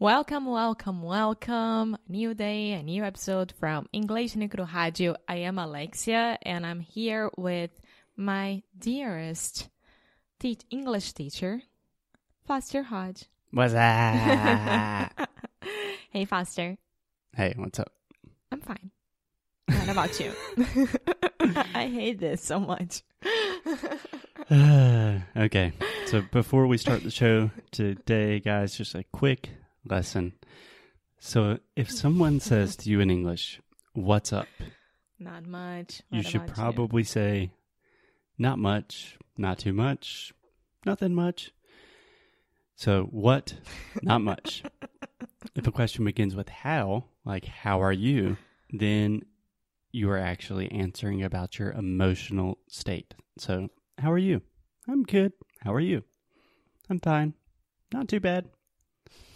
Welcome, welcome, welcome. New day, a new episode from English Nicro Radio. I am Alexia and I'm here with my dearest te- English teacher, Foster Hodge. What's that? Hey, Foster. hey, what's up? I'm fine. What about you? I hate this so much. okay, so before we start the show today, guys, just a quick lesson. So, if someone says to you in English, What's up? Not much. you should about probably say, Not much, not too much, nothing much. So, what? Not much. if a question begins with how, like, How are you? then you are actually answering about your emotional state. So, how are you? I'm good. How are you? I'm fine. Not too bad.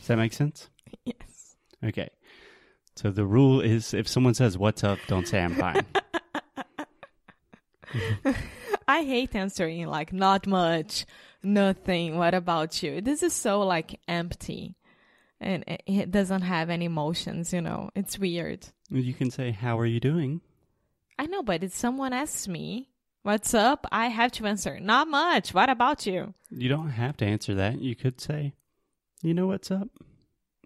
Does that make sense? Yes. Okay. So the rule is if someone says, What's up? don't say I'm fine. I hate answering like not much, nothing. What about you? This is so like empty, and it- doesn't have any emotions. You know, it's weird. you can say, How are you doing? I know, but if someone asks me what's up, I have to answer not much. What about you? You don't have to answer that. You could say, You know what's up?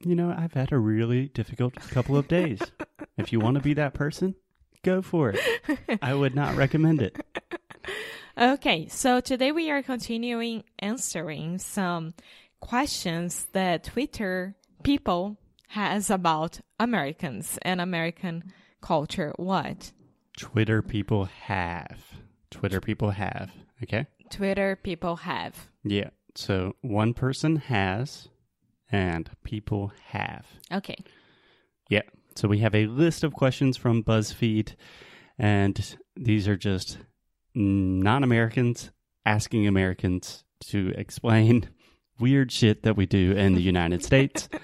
You know, I've had a really difficult couple of days. if you want to be that person, go for it. I would not recommend it. Okay, so today we are continuing answering some questions that Twitter people has about Americans and American culture. What? Twitter people have. Twitter people have. Okay? Twitter people have. Yeah. So one person has and people have. Okay. Yeah. So we have a list of questions from BuzzFeed, and these are just non Americans asking Americans to explain weird shit that we do in the United States.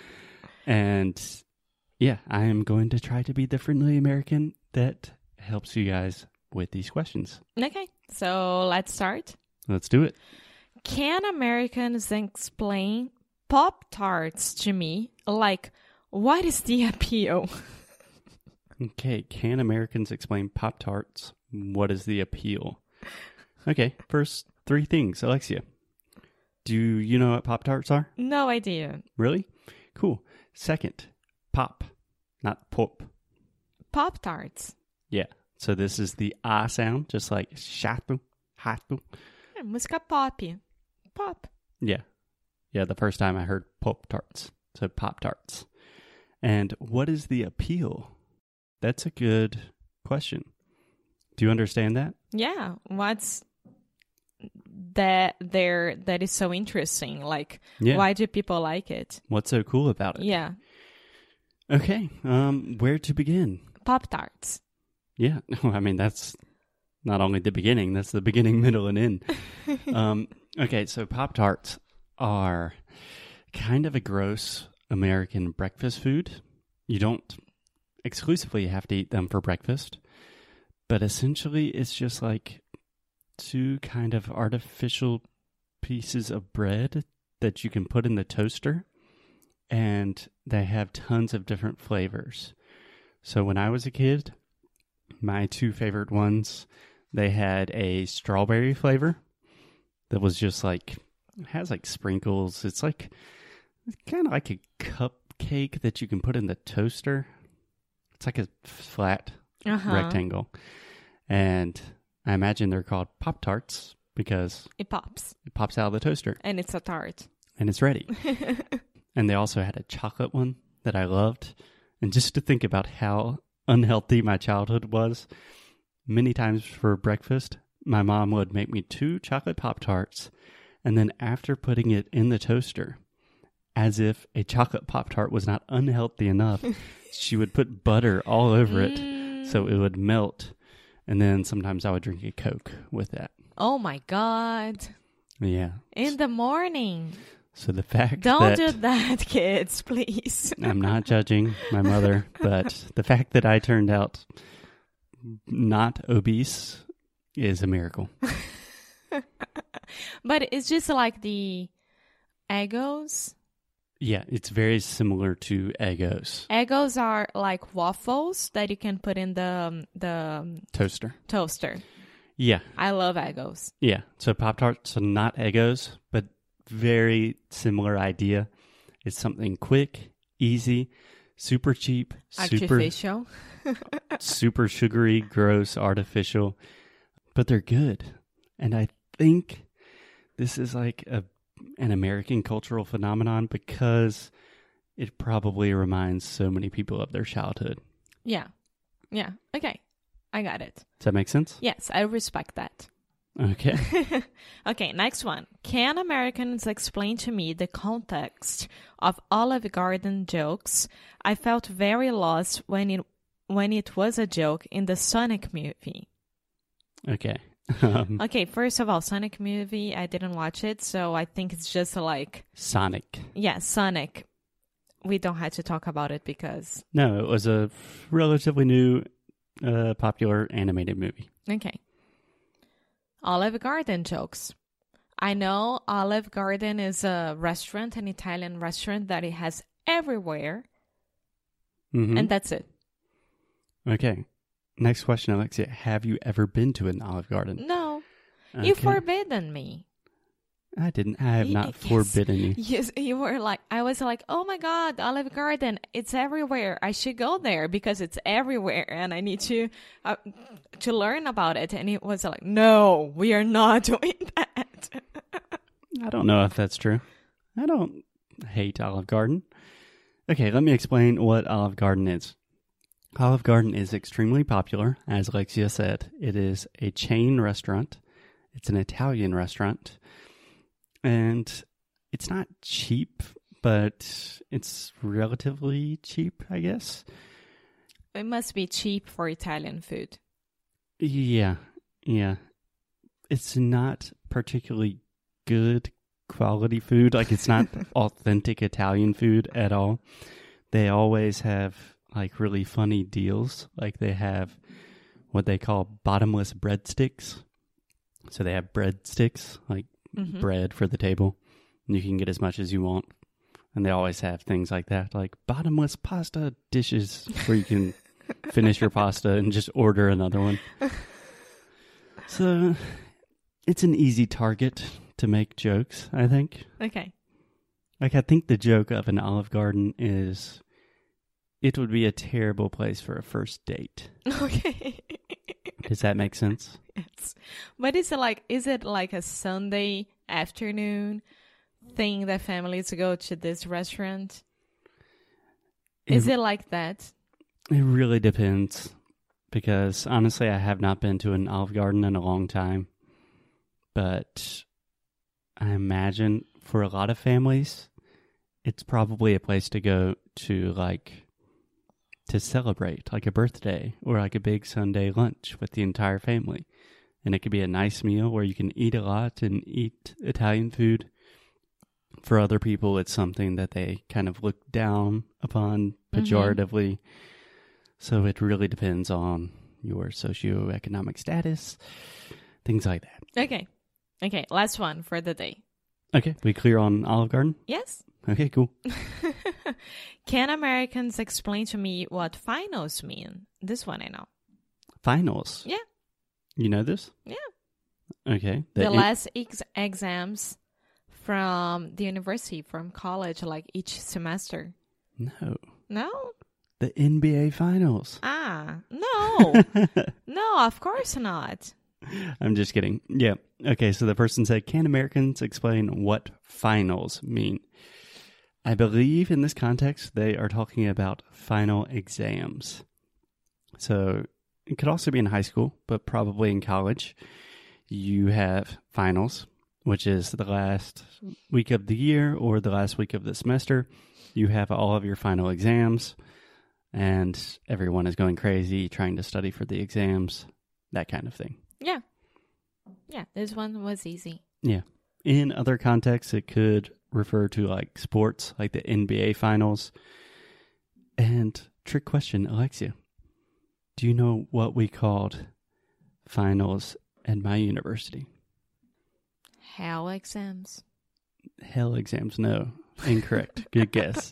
And yeah, I am going to try to be the friendly American that helps you guys with these questions. Okay, so let's start. Let's do it. Can Americans explain Pop Tarts to me? Like, what is the appeal? Okay, can Americans explain Pop Tarts? What is the appeal? Okay, first three things. Alexia, do you know what Pop Tarts are? No idea. Really? Cool. Second, pop, not pop. Pop Tarts. Yeah. So this is the ah sound, just like chato, hato. É, música pop. Pop. Yeah. Yeah, the first time I heard Pop Tarts. So Pop Tarts. And what is the appeal? That's a good question. Do you understand that? Yeah, what's that there that is so interesting? Like, Yeah. why do people like it? What's so cool about it? Yeah, Okay. Um, where to begin? Pop Tarts. Yeah. No, I mean, that's not only the beginning, that's the beginning, middle, and end. um, okay. So Pop Tarts are kind of a gross American breakfast food. You don't exclusively have to eat them for breakfast, but essentially it's just like two kind of artificial pieces of bread that you can put in the toaster and they have tons of different flavors. So when I was a kid, my two favorite ones, they had a strawberry flavor that was just like it has like sprinkles. It's like it's kind of like a cupcake that you can put in the toaster. It's like a flat Uh-huh. rectangle. And I imagine they're called Pop Tarts because It pops, it pops out of the toaster and it's a tart. and it's ready. and they also had a chocolate one that I loved. And just to think about how unhealthy my childhood was, many times for breakfast, my mom would make me two chocolate Pop Tarts. And then after putting it in the toaster, as if a chocolate Pop Tart was not unhealthy enough, she would put butter all over it Mm. so it would melt. And then sometimes I would drink a Coke with that. Oh my god! Yeah. In the morning, So the fact don't that do that, kids, please. I'm not judging my mother, but the fact that I turned out not obese is a miracle. But it's just like the Eggos. Yeah, it's very similar to Eggos. Eggos are like waffles that you can put in the um, the um, toaster. toaster. Yeah, I love Eggos. yeah. So Pop Tarts are not Eggos, but very similar idea. It's something quick, easy, super cheap, super Artificial. super sugary, gross, artificial, but they're good. And I think this is like a an American cultural phenomenon because it probably reminds so many people of their childhood. Yeah. Yeah. Okay. I got it. Does that make sense? Yes, I respect that. Okay. okay, next one. Can Americans explain to me the context of Olive Garden jokes? I felt very lost when it when it was a joke in the Sonic movie. Okay. Um, Okay, first of all, Sonic movie, I didn't watch it, so I think it's just like Sonic. yeah, Sonic. We don't have to talk about it because No, it was a relatively new, uh, popular animated movie. okay. Olive Garden jokes. I know Olive Garden is a restaurant, an Italian restaurant that it has everywhere, Mhm. and that's it. okay. Next question, Alexia. Have you ever been to an Olive Garden? No, you forbidden me. I didn't. I have not yes. forbidden you. Yes, you were like, I was like, oh my god, Olive Garden, it's everywhere. I should go there because it's everywhere, and I need to uh, to learn about it. And it was like, no, we are not doing that. I don't know if that's true. I don't hate Olive Garden. Okay, let me explain what Olive Garden is. Olive Garden is extremely popular, as Alexia said. It is a chain restaurant. It's an Italian restaurant. And it's not cheap, but it's relatively cheap, I guess. it must be cheap for Italian food. Yeah, yeah. It's not particularly good quality food. Like it's not authentic Italian food at all. They always have like really funny deals. Like they have what they call bottomless breadsticks. So they have breadsticks, like Mhm. bread for the table. And you can get as much as you want. And they always have things like that, like bottomless pasta dishes where you can finish your pasta and just order another one. So it's an easy target to make jokes, I think. Okay. Like I think the joke of an Olive Garden is it would be a terrible place for a first date. Okay. Does that make sense? yes. But is it like is it like a Sunday afternoon thing that families go to this restaurant? Is it like that? It really depends because honestly, I have not been to an Olive Garden in a long time. But I imagine for a lot of families, it's probably a place to go to like to celebrate, like a birthday or like a big Sunday lunch with the entire family. And it could be a nice meal where you can eat a lot and eat Italian food. For other people, it's something that they kind of look down upon mm-hmm. pejoratively. So it really depends on your socioeconomic status, things like that. Okay. Okay, last one for the day. Okay, we clear on Olive Garden? Yes? Okay, cool. Can Americans explain to me what finals mean? This one I know. Finals. Yeah. You know this? Yeah. Okay. The, in- last ex- exams from the university, from college, like each semester. No. No? The NBA Finals. Ah, no. no, of course not. I'm just kidding. Yeah. Okay, so the person said, Can Americans explain what finals mean? I believe in this context, they are talking about final exams. So it could also be in high school, but probably in college. You have finals, which is the last week of the year or the last week of the semester. You have all of your final exams, and everyone is going crazy trying to study for the exams, that kind of thing. Yeah. Yeah, this one was easy. Yeah. In other contexts, it could refer to like sports, like the NBA finals. And trick question, Alexia. Do you know what we called finals at my university? Hell exams. Hell exams, no. incorrect. Good guess.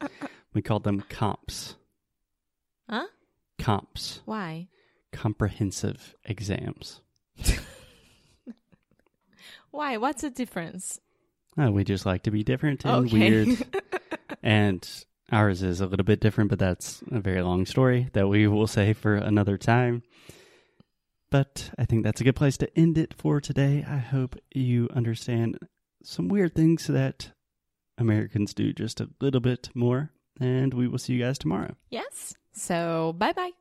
We called them comps. Huh? Comps. Why? Comprehensive exams. Why? What's the difference? Oh, we just like to be different and okay. weird. and ours is a little bit different, but that's a very long story that we will say for another time. But I think that's a good place to end it for today. I hope you understand some weird things that Americans do just a little bit more. And we will see you guys tomorrow. yes. So, bye bye.